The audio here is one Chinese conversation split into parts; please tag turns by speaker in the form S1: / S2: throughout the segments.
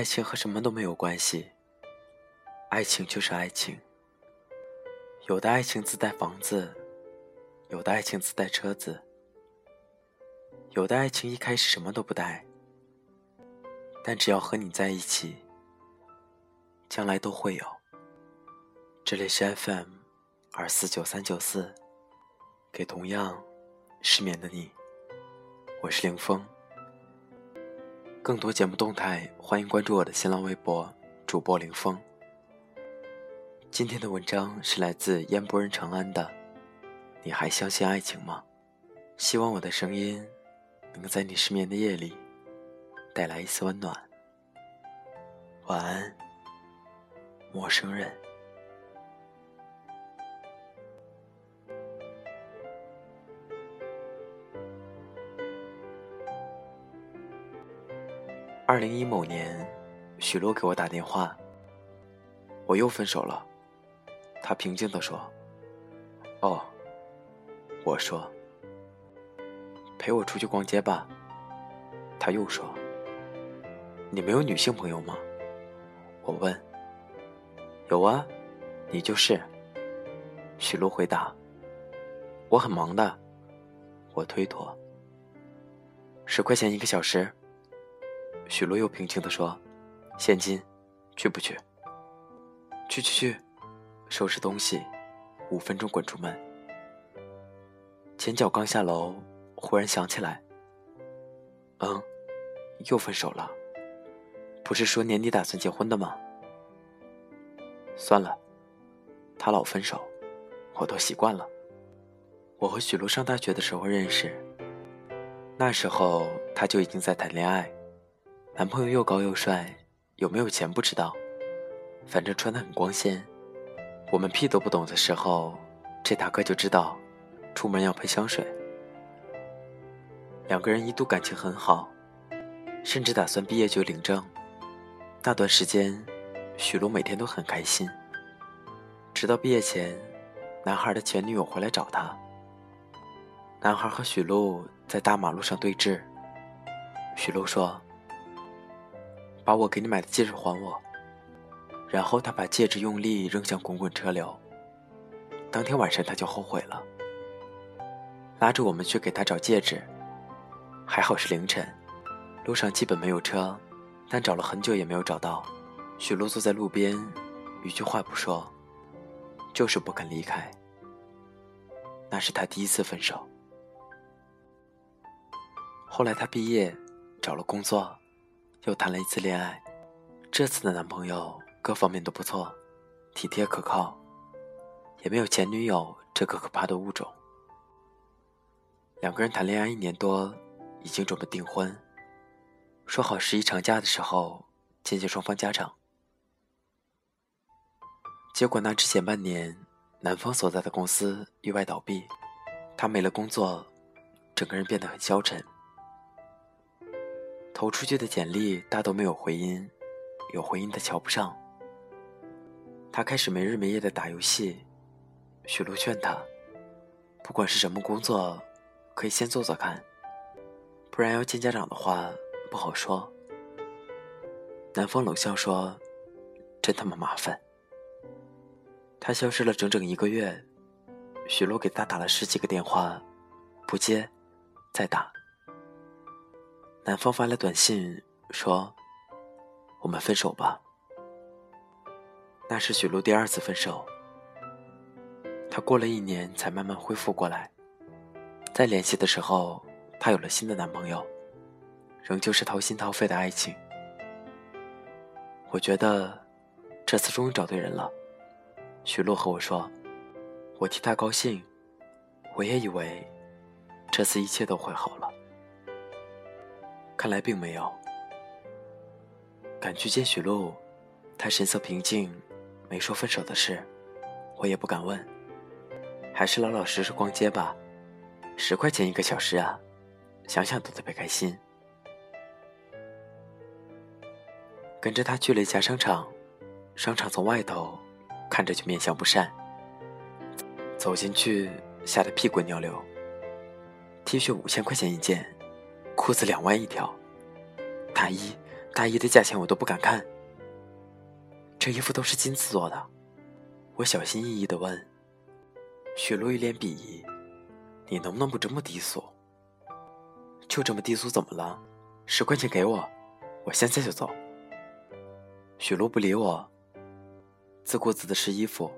S1: 爱情和什么都没有关系，爱情就是爱情。有的爱情自带房子，有的爱情自带车子，有的爱情一开始什么都不带，但只要和你在一起，将来都会有。这里是 FM 二四九三九四，给同样失眠的你，我是凌风。更多节目动态，欢迎关注我的新浪微博主播林峰。今天的文章是来自烟波人长安的，你还相信爱情吗？希望我的声音能在你失眠的夜里带来一丝温暖。晚安，陌生人。二零一某年，许璐给我打电话，我又分手了。他平静地说：“哦。”我说：“陪我出去逛街吧。”他又说：“你没有女性朋友吗？”我问：“有啊，你就是。”许璐回答：“我很忙的。”我推脱：“十块钱一个小时。”许璐又平静地说：“现金，去不去？去去去，收拾东西，五分钟滚出门。”前脚刚下楼，忽然想起来：“嗯，又分手了。不是说年底打算结婚的吗？算了，他老分手，我都习惯了。我和许璐上大学的时候认识，那时候他就已经在谈恋爱。”男朋友又高又帅，有没有钱不知道，反正穿得很光鲜。我们屁都不懂的时候，这大哥就知道，出门要喷香水。两个人一度感情很好，甚至打算毕业就领证。那段时间，许璐每天都很开心。直到毕业前，男孩的前女友回来找他。男孩和许璐在大马路上对峙。许璐说。把我给你买的戒指还我。然后他把戒指用力扔向滚滚车流。当天晚上他就后悔了，拉着我们去给他找戒指。还好是凌晨，路上基本没有车，但找了很久也没有找到。许璐坐在路边，一句话不说，就是不肯离开。那是他第一次分手。后来他毕业，找了工作。又谈了一次恋爱，这次的男朋友各方面都不错，体贴可靠，也没有前女友这个可怕的物种。两个人谈恋爱一年多，已经准备订婚，说好十一长假的时候见见双方家长。结果那之前半年，男方所在的公司意外倒闭，他没了工作，整个人变得很消沉。投出去的简历大都没有回音，有回音的瞧不上。他开始没日没夜的打游戏。许璐劝他，不管是什么工作，可以先做做看，不然要见家长的话不好说。男方冷笑说：“真他妈麻烦。”他消失了整整一个月，许璐给他打了十几个电话，不接，再打。男方发来短信说：“我们分手吧。”那是许璐第二次分手。她过了一年才慢慢恢复过来。再联系的时候，她有了新的男朋友，仍旧是掏心掏肺的爱情。我觉得这次终于找对人了。许璐和我说：“我替他高兴。”我也以为这次一切都会好了。看来并没有。赶去见许露，他神色平静，没说分手的事，我也不敢问。还是老老实实逛街吧，十块钱一个小时啊，想想都特别开心。跟着他去了一家商场，商场从外头看着就面相不善。走进去，吓得屁滚尿流。T 恤五千块钱一件。裤子两万一条，大衣大衣的价钱我都不敢看。这衣服都是金子做的。我小心翼翼地问。许露一脸鄙夷：“你能不能不这么低俗？就这么低俗怎么了？十块钱给我，我现在就走。”许露不理我，自顾自的试衣服。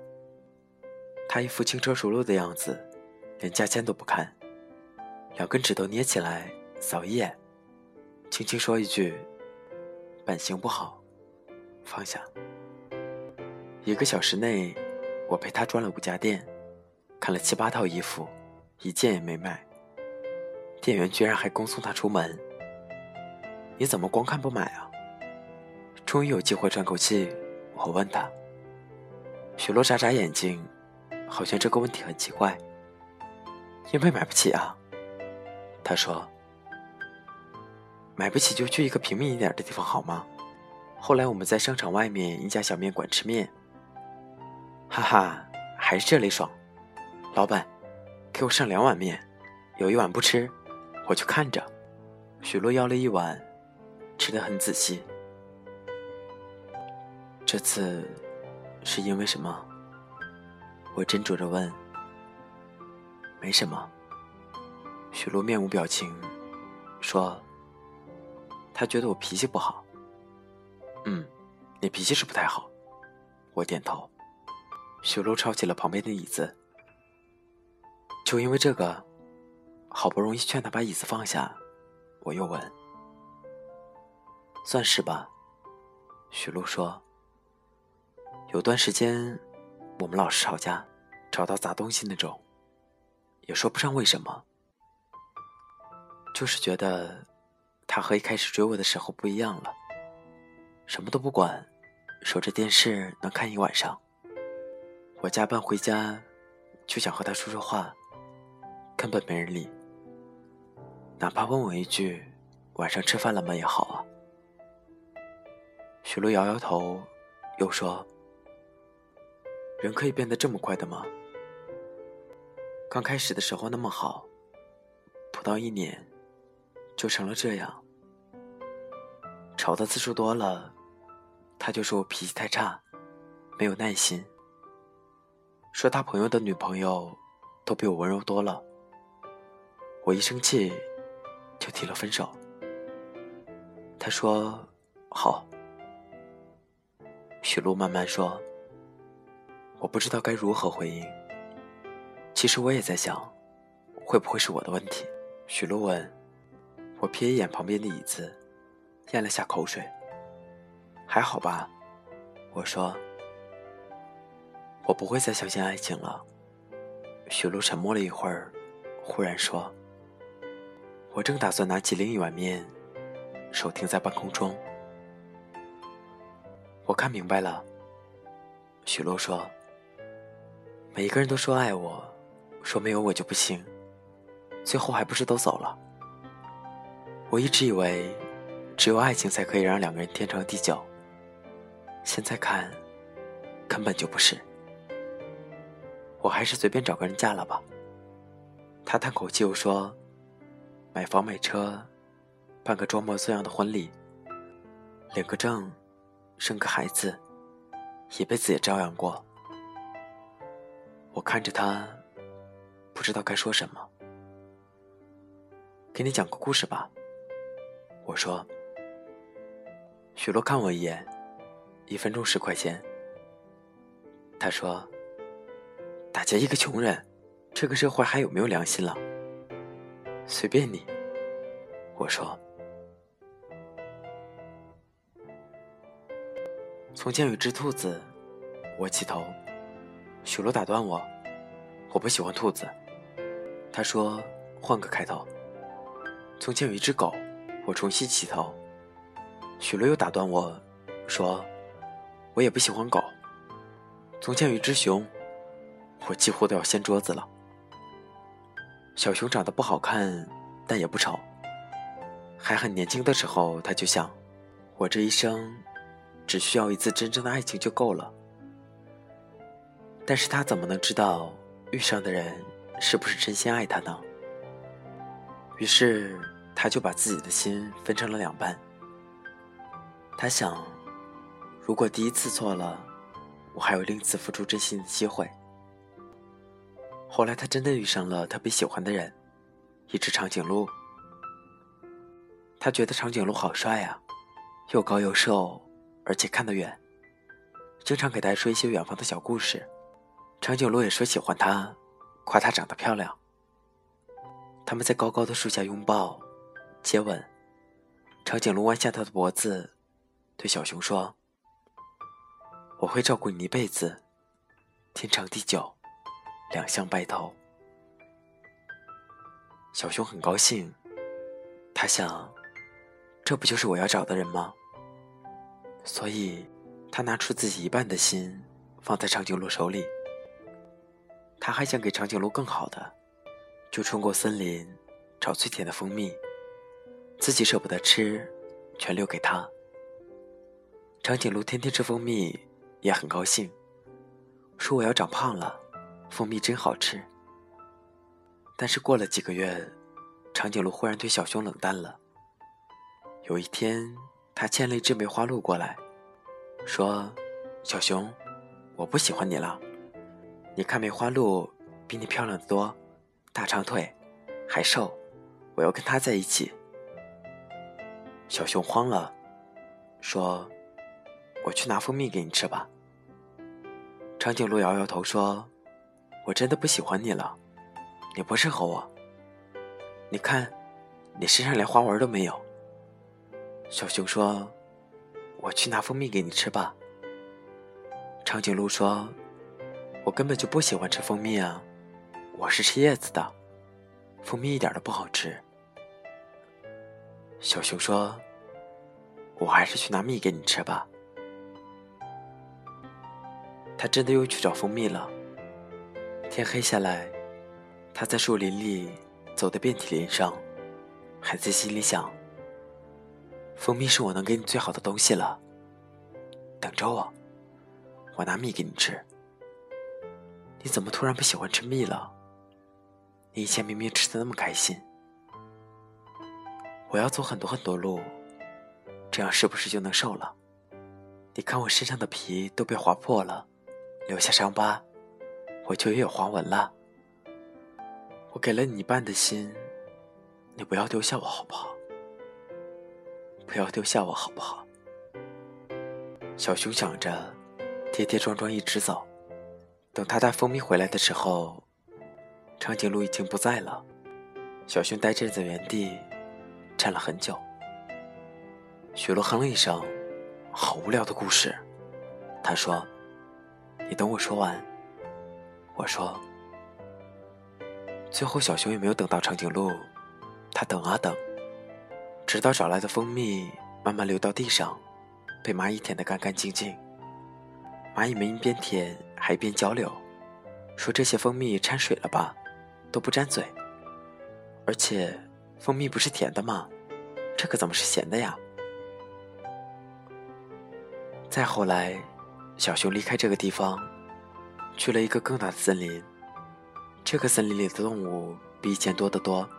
S1: 他一副轻车熟路的样子，连价钱都不看，两根指头捏起来扫一眼，轻轻说一句：“版型不好，放下。”一个小时内，我陪他转了五家店。看了七八套衣服，一件也没买。店员居然还恭送他出门。你怎么光看不买啊？终于有机会喘口气，我问他。许洛眨眨眼睛，好像这个问题很奇怪。因为买不起啊。他说。买不起就去一个平民一点的地方好吗？后来我们在商场外面一家小面馆吃面。哈哈，还是这里爽。老板，给我上两碗面，有一碗不吃，我就看着。许洛要了一碗，吃的很仔细。这次是因为什么？我斟酌着问。没什么。许洛面无表情，说：“他觉得我脾气不好。”嗯，你脾气是不太好。我点头。许洛抄起了旁边的椅子。就因为这个，好不容易劝他把椅子放下，我又问：“算是吧。”许璐说：“有段时间，我们老是吵架，吵到砸东西那种，也说不上为什么，就是觉得他和一开始追我的时候不一样了，什么都不管，守着电视能看一晚上。我加班回家，就想和他说说话。”根本没人理，哪怕问我一句“晚上吃饭了吗”也好啊。许璐摇摇头，又说：“人可以变得这么快的吗？刚开始的时候那么好，不到一年，就成了这样。吵的次数多了，他就说我脾气太差，没有耐心，说他朋友的女朋友都比我温柔多了。”我一生气，就提了分手。他说：“好。”许璐慢慢说：“我不知道该如何回应。其实我也在想，会不会是我的问题？”许璐问。我瞥一眼旁边的椅子，咽了下口水。还好吧，我说。我不会再相信爱情了。许璐沉默了一会儿，忽然说。我正打算拿起另一碗面，手停在半空中。我看明白了，许洛说：“每一个人都说爱我，说没有我就不行，最后还不是都走了？我一直以为，只有爱情才可以让两个人天长地久。现在看，根本就不是。我还是随便找个人嫁了吧。”他叹口气又说。买房买车，办个装模作样的婚礼，领个证，生个孩子，一辈子也照样过。我看着他，不知道该说什么。给你讲个故事吧，我说。许洛看我一眼，一分钟十块钱。他说：“大姐一个穷人，这个社会还有没有良心了？”随便你，我说。从前有只兔子，我起头，许洛打断我，我不喜欢兔子。他说换个开头。从前有一只狗，我重新起头，许洛又打断我说，我也不喜欢狗。从前有一只熊，我几乎都要掀桌子了。小熊长得不好看，但也不丑。还很年轻的时候，他就想：我这一生只需要一次真正的爱情就够了。但是他怎么能知道遇上的人是不是真心爱他呢？于是他就把自己的心分成了两半。他想，如果第一次错了，我还有另一次付出真心的机会。后来他真的遇上了特别喜欢的人，一只长颈鹿。他觉得长颈鹿好帅啊，又高又瘦，而且看得远，经常给他说一些远方的小故事。长颈鹿也说喜欢他，夸他长得漂亮。他们在高高的树下拥抱、接吻。长颈鹿弯下他的脖子，对小熊说：“我会照顾你一辈子，天长地久，两相白头。”小熊很高兴，他想，这不就是我要找的人吗？所以，他拿出自己一半的心，放在长颈鹿手里。他还想给长颈鹿更好的。就穿过森林，找最甜的蜂蜜，自己舍不得吃，全留给他。长颈鹿天天吃蜂蜜，也很高兴，说我要长胖了，蜂蜜真好吃。但是过了几个月，长颈鹿忽然对小熊冷淡了。有一天，他牵了一只梅花鹿过来，说：“小熊，我不喜欢你了，你看梅花鹿比你漂亮的多。”大长腿，还瘦，我要跟他在一起。小熊慌了，说：“我去拿蜂蜜给你吃吧。”长颈鹿摇摇头说：“我真的不喜欢你了，你不适合我。你看，你身上连花纹都没有。”小熊说：“我去拿蜂蜜给你吃吧。”长颈鹿说：“我根本就不喜欢吃蜂蜜啊。”我是吃叶子的，蜂蜜一点都不好吃。小熊说：“我还是去拿蜜给你吃吧。”他真的又去找蜂蜜了。天黑下来，他在树林里走得遍体鳞伤，还在心里想：“蜂蜜是我能给你最好的东西了。等着我，我拿蜜给你吃。你怎么突然不喜欢吃蜜了？”你以前明明吃的那么开心，我要走很多很多路，这样是不是就能瘦了？你看我身上的皮都被划破了，留下伤疤，我就也有花纹了。我给了你一半的心，你不要丢下我好不好？不要丢下我好不好？小熊想着，跌跌撞撞一直走，等他带蜂蜜回来的时候。长颈鹿已经不在了，小熊呆站在原地，站了很久。雪落哼了一声：“好无聊的故事。”他说：“你等我说完。”我说：“最后，小熊也没有等到长颈鹿，他等啊等，直到找来的蜂蜜慢慢流到地上，被蚂蚁舔得干干净净。蚂蚁们一边舔还一边交流，说：“这些蜂蜜掺水了吧？”都不沾嘴，而且蜂蜜不是甜的吗？这可怎么是咸的呀？再后来，小熊离开这个地方，去了一个更大的森林。这个森林里的动物比以前多得多，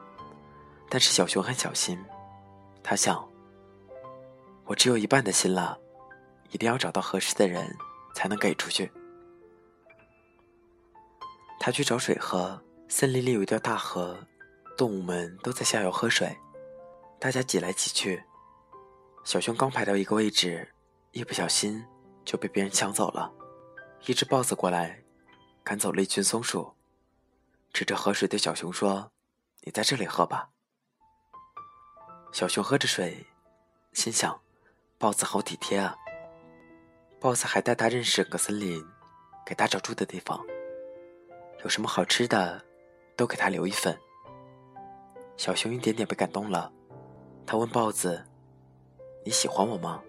S1: 但是小熊很小心。他想：我只有一半的心了，一定要找到合适的人才能给出去。他去找水喝。森林里有一条大河，动物们都在下游喝水，大家挤来挤去。小熊刚排到一个位置，一不小心就被别人抢走了。一只豹子过来，赶走了一群松鼠，指着河水对小熊说：“你在这里喝吧。”小熊喝着水，心想：“豹子好体贴啊。”豹子还带他认识整个森林，给他找住的地方，有什么好吃的。都给他留一份。小熊一点点被感动了，他问豹子：“你喜欢我吗？”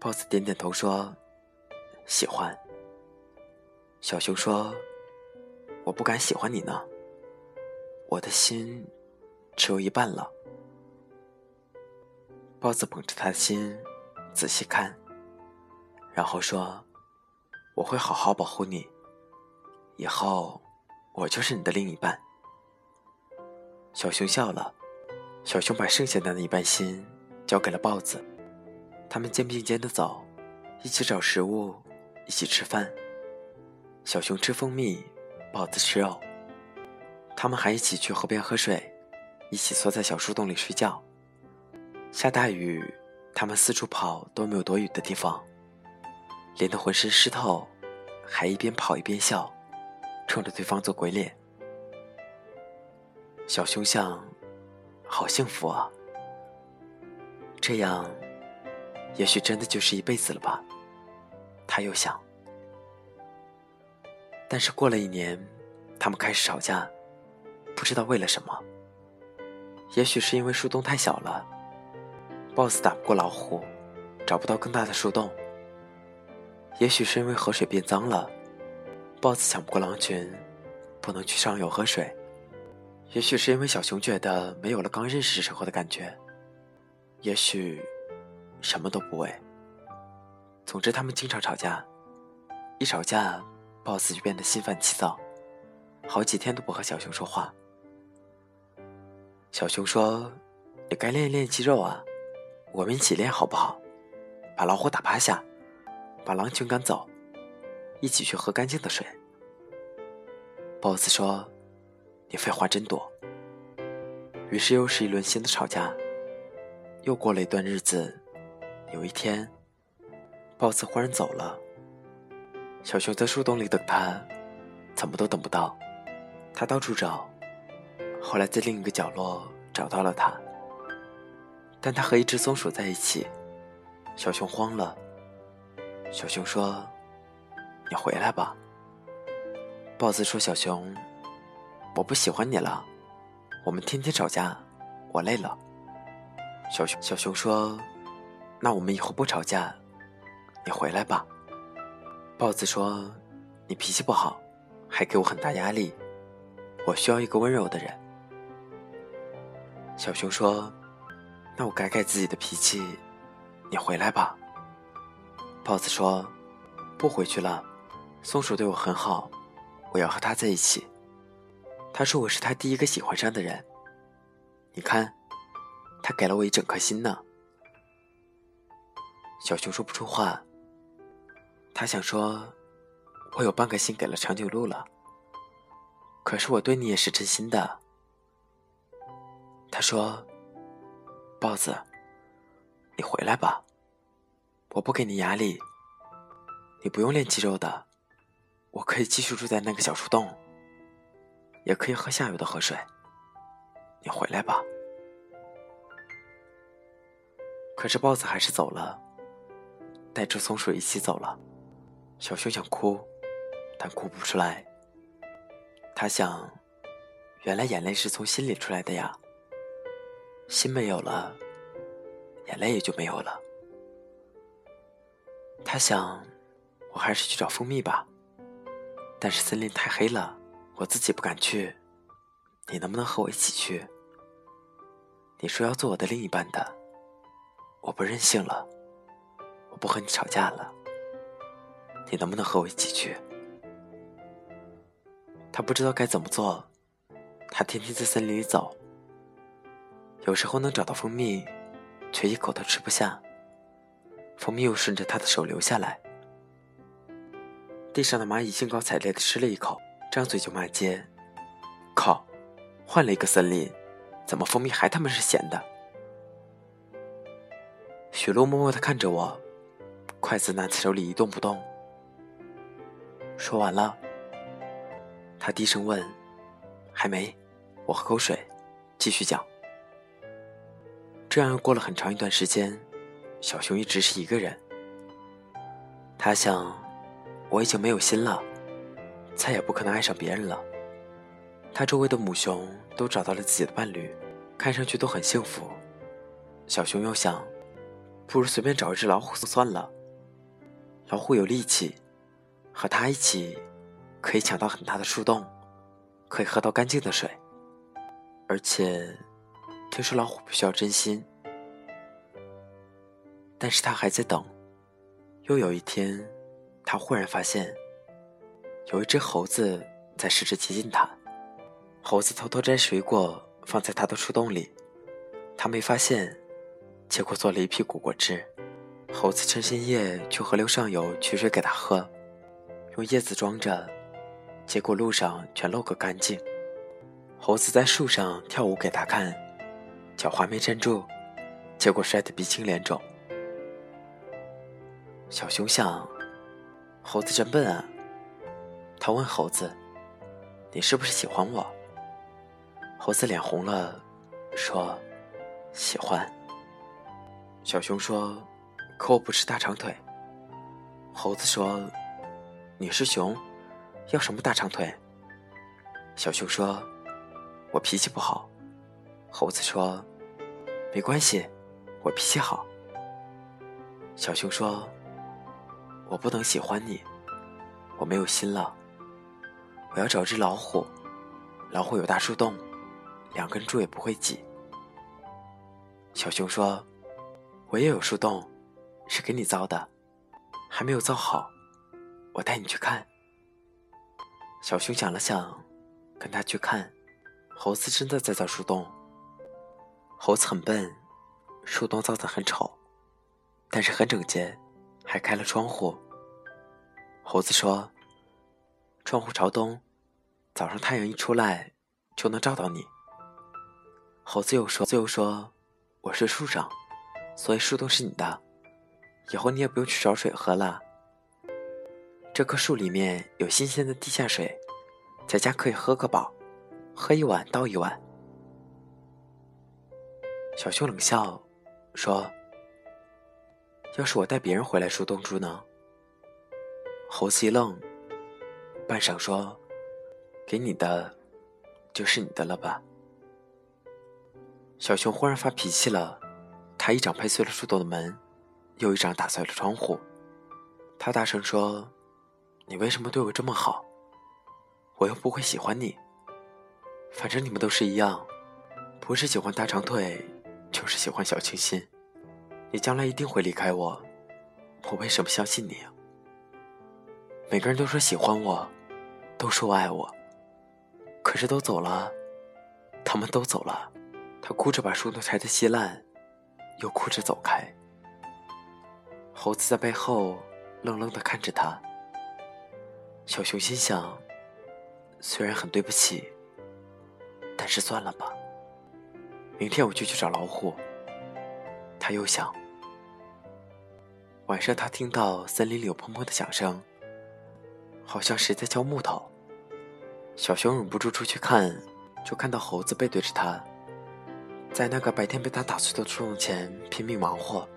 S1: 豹子点点头说：“喜欢。”小熊说：“我不敢喜欢你呢，我的心只有一半了。”豹子捧着他的心，仔细看，然后说：“我会好好保护你，以后。”我就是你的另一半。小熊笑了，小熊把剩下的那一半心交给了豹子，他们肩并肩的走，一起找食物，一起吃饭。小熊吃蜂蜜，豹子吃肉。他们还一起去河边喝水，一起缩在小树洞里睡觉。下大雨，他们四处跑都没有躲雨的地方，淋得浑身湿透，还一边跑一边笑，冲着对方做鬼脸。小熊想，好幸福啊！这样，也许真的就是一辈子了吧？他又想。但是过了一年，他们开始吵架，不知道为了什么。也许是因为树洞太小了，BOSS 打不过老虎，找不到更大的树洞；也许是因为河水变脏了，BOSS 抢不过狼群，不能去上游喝水。也许是因为小熊觉得没有了刚认识时候的感觉，也许什么都不为。总之，他们经常吵架，一吵架，BOSS 就变得心烦气躁，好几天都不和小熊说话。小熊说：“你该练一练肌肉啊，我们一起练好不好？把老虎打趴下，把狼群赶走，一起去喝干净的水。”BOSS 说。你废话真多。于是又是一轮新的吵架。又过了一段日子，有一天豹子忽然走了。小熊在树洞里等他，怎么都等不到。他到处找，后来在另一个角落找到了他。但他和一只松鼠在一起，小熊慌了。小熊说：“你回来吧。豹子说：“小熊。”我不喜欢你了，我们天天吵架，我累了。小熊小熊说：“那我们以后不吵架，你回来吧。”豹子说：“你脾气不好，还给我很大压力，我需要一个温柔的人。”小熊说：“那我改改自己的脾气，你回来吧。”豹子说：“不回去了，松鼠对我很好，我要和它在一起。”他说：“我是他第一个喜欢上的人。你看，他给了我一整颗心呢。”小熊说不出话。他想说：“我有半个心给了长颈鹿了。”可是我对你也是真心的。他说：“豹子，你回来吧，我不给你压力，你不用练肌肉的，我可以继续住在那个小树洞。”也可以喝下游的河水。你回来吧。可是豹子还是走了，带着松鼠一起走了。小熊想哭，但哭不出来。他想，原来眼泪是从心里出来的呀。心没有了，眼泪也就没有了。他想，我还是去找蜂蜜吧。但是森林太黑了。我自己不敢去，你能不能和我一起去？你说要做我的另一半的，我不任性了，我不和你吵架了，你能不能和我一起去？他不知道该怎么做，他天天在森林里走，有时候能找到蜂蜜，却一口都吃不下，蜂蜜又顺着他的手流下来，地上的蚂蚁兴高采烈地吃了一口。张嘴就骂街，靠！换了一个森林，怎么蜂蜜还他妈是咸的？雪露默默的看着我，筷子拿在手里一动不动。说完了，他低声问：“还没？”我喝口水，继续讲。这样又过了很长一段时间，小熊一直是一个人。他想，我已经没有心了。再也不可能爱上别人了。他周围的母熊都找到了自己的伴侣，看上去都很幸福。小熊又想，不如随便找一只老虎算了。老虎有力气，和它一起可以抢到很大的树洞，可以喝到干净的水。而且，听说老虎不需要真心。但是他还在等。又有一天，他忽然发现。有一只猴子在试着接近他，猴子偷偷摘水果放在他的树洞里，他没发现，结果做了一批果果汁。猴子趁深夜去河流上游取水给他喝，用叶子装着，结果路上全漏个干净。猴子在树上跳舞给他看，脚还没站住，结果摔得鼻青脸肿。小熊想，猴子真笨啊。他问猴子：“你是不是喜欢我？”猴子脸红了，说：“喜欢。”小熊说：“可我不是大长腿。”猴子说：“你是熊，要什么大长腿？”小熊说：“我脾气不好。”猴子说：“没关系，我脾气好。”小熊说：“我不能喜欢你，我没有心了。我要找只老虎，老虎有大树洞。”两根柱也不会挤。小熊说：“我也有树洞，是给你造的，还没有造好，我带你去看。”小熊想了想，跟他去看。猴子真的在造树洞。猴子很笨，树洞造的很丑，但是很整洁，还开了窗户。猴子说：“窗户朝东，早上太阳一出来，就能照到你。”猴子又说：“又说，我是树上，所以树洞是你的。以后你也不用去找水喝了。这棵树里面有新鲜的地下水，在家可以喝个饱，喝一碗倒一碗。”小熊冷笑说：“要是我带别人回来树洞住呢？”猴子一愣，半晌说：“给你的，就是你的了吧？”小熊忽然发脾气了，他一掌拍碎了树洞的门，又一掌打碎了窗户。他大声说：“你为什么对我这么好？我又不会喜欢你。反正你们都是一样，不是喜欢大长腿，就是喜欢小清新。你将来一定会离开我，我为什么相信你？每个人都说喜欢我，都说爱我，可是都走了，他们都走了。”他哭着把树都拆得稀烂，又哭着走开。猴子在背后愣愣地看着他。小熊心想：虽然很对不起，但是算了吧。明天我就去找老虎。他又想。晚上他听到森林里有砰砰的响声，好像谁在敲木头。小熊忍不住出去看，就看到猴子背对着他。在那个白天被他打碎的树洞前拼命忙活，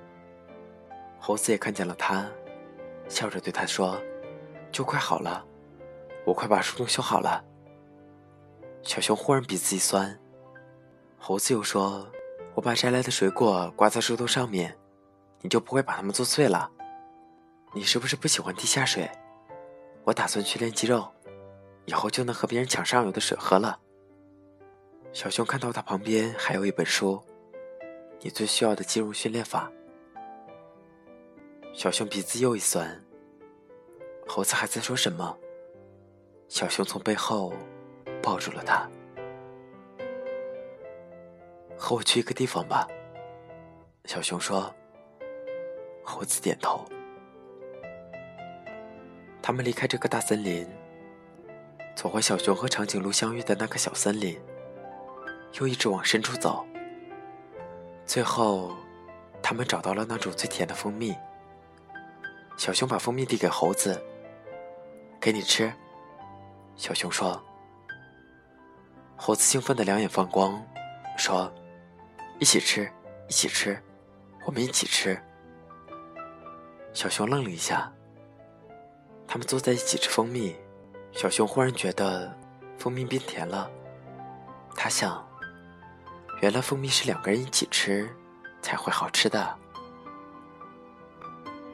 S1: 猴子也看见了他，笑着对他说：“就快好了，我快把树洞修好了。”小熊忽然鼻子一酸，猴子又说：“我把摘来的水果挂在树洞上面，你就不会把它们做碎了。你是不是不喜欢地下水？我打算去练肌肉，以后就能和别人抢上游的水喝了。”小熊看到他旁边还有一本书，《你最需要的肌肉训练法》。小熊鼻子又一酸。猴子还在说什么？小熊从背后抱住了他。和我去一个地方吧。小熊说。猴子点头。他们离开这个大森林，走回小熊和长颈鹿相遇的那个小森林。又一直往深处走，最后，他们找到了那种最甜的蜂蜜。小熊把蜂蜜递给猴子：“给你吃。”小熊说。猴子兴奋的两眼放光，说：“一起吃，一起吃，我们一起吃。”小熊愣了一下。他们坐在一起吃蜂蜜，小熊忽然觉得蜂蜜变甜了，他想。原来蜂蜜是两个人一起吃才会好吃的。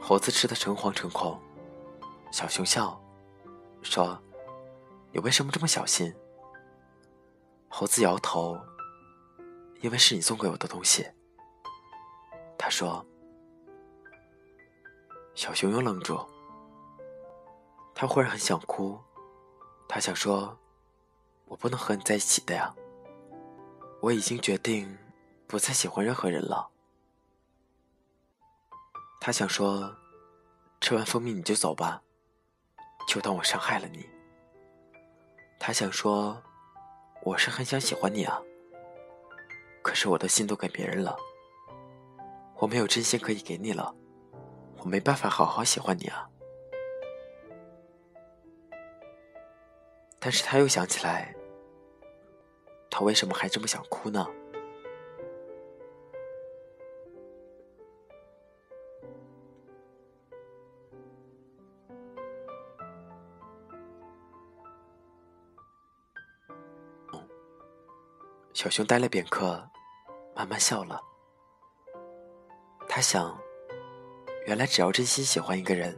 S1: 猴子吃的诚惶诚恐，小熊笑，说：“你为什么这么小心？”猴子摇头：“因为是你送给我的东西。”他说。小熊又愣住，他忽然很想哭，他想说：“我不能和你在一起的呀。”我已经决定不再喜欢任何人了。他想说，吃完蜂蜜你就走吧，就当我伤害了你。他想说，我是很想喜欢你啊，可是我的心都给别人了，我没有真心可以给你了，我没办法好好喜欢你啊。但是他又想起来，他为什么还这么想哭呢？小熊呆了片刻，慢慢笑了。他想，原来只要真心喜欢一个人，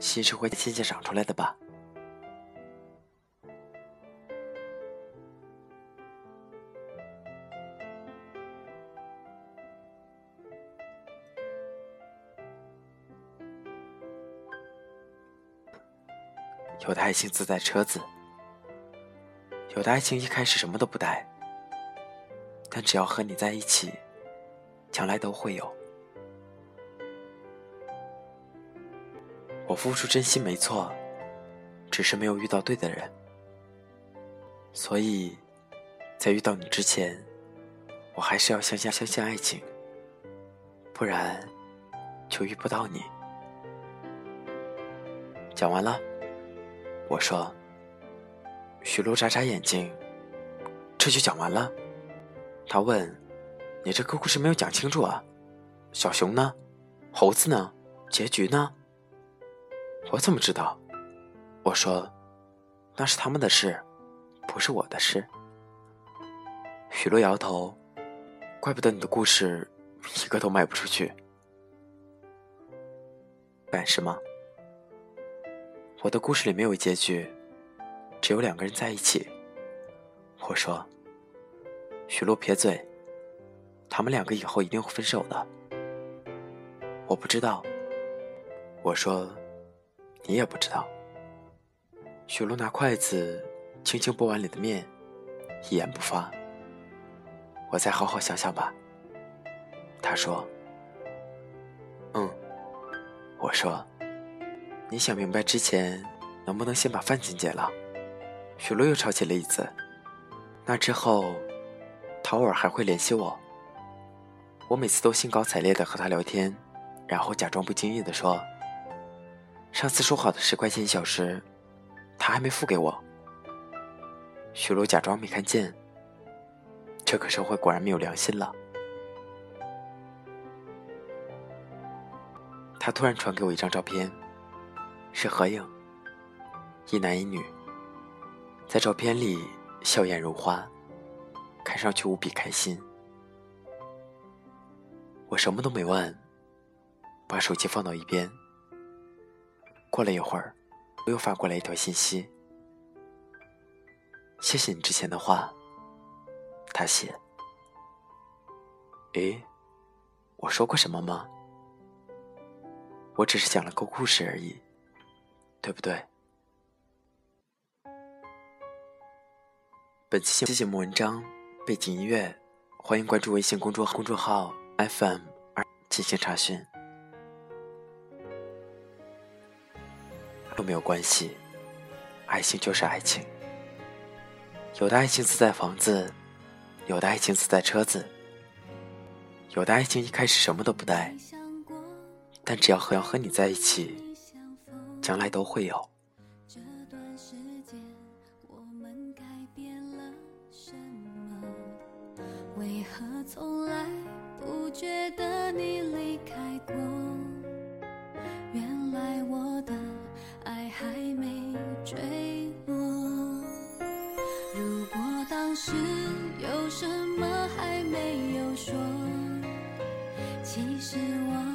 S1: 心是会渐渐长出来的吧。有的爱情自带车子，有的爱情一开始什么都不带。但只要和你在一起，将来都会有。我付出真心没错，只是没有遇到对的人。所以，在遇到你之前，我还是要相信相信爱情，不然就遇不到你。讲完了，我说。许璐眨眨眼睛，这就讲完了。他问：“你这个故事没有讲清楚啊？小熊呢？猴子呢？结局呢？”我怎么知道？我说：“那是他们的事，不是我的事。”许洛摇头：“怪不得你的故事一个都卖不出去。办事吗？我的故事里没有结局，只有两个人在一起。”我说。许洛撇嘴：“他们两个以后一定会分手的。”我不知道。我说：“你也不知道。”许洛拿筷子轻轻拨碗里的面，一言不发。我再好好想想吧。他说：“嗯。”我说：“你想明白之前，能不能先把饭钱结了？”许洛又抄起了椅子。那之后。陶尔还会联系我，我每次都兴高采烈的和他聊天，然后假装不经意的说：“上次说好的十块钱一小时，他还没付给我。”许璐假装没看见，这个社会果然没有良心了。他突然传给我一张照片，是合影，一男一女，在照片里笑靥如花。看上去无比开心，我什么都没问，把手机放到一边。过了一会儿，我又发过来一条信息：“谢谢你之前的话。”他写：“诶，我说过什么吗？我只是讲了个故事而已，对不对？”本期节目文章。背景音乐，欢迎关注微信公众公众号 FM 二进行查询。都没有关系，爱情就是爱情。有的爱情自带房子，有的爱情自带车子，有的爱情一开始什么都不带，但只要和要和你在一起，将来都会有。
S2: 这段时间我们改变了什么？为何从来不觉得你离开过，原来我的爱还没坠落。如果当时有什么还没有说，其实我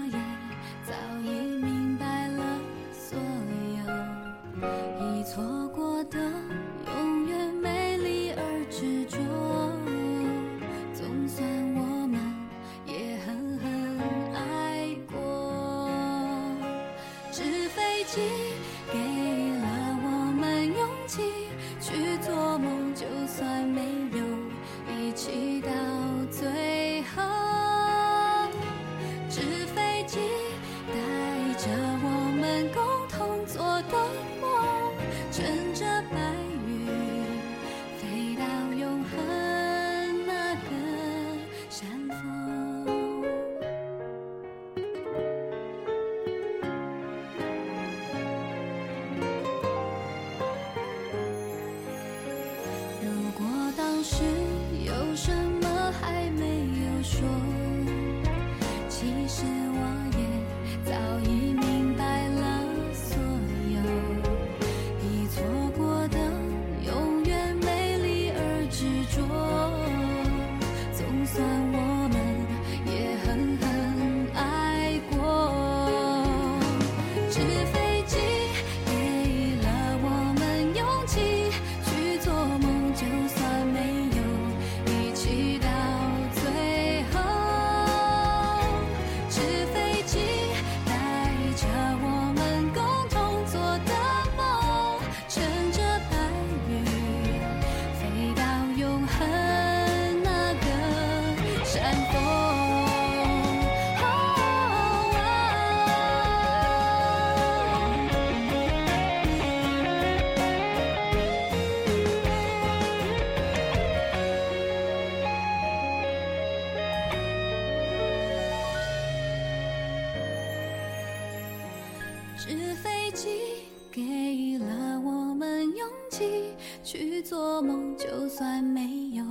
S2: 做梦，就算没有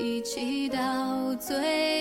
S2: 一起到最后。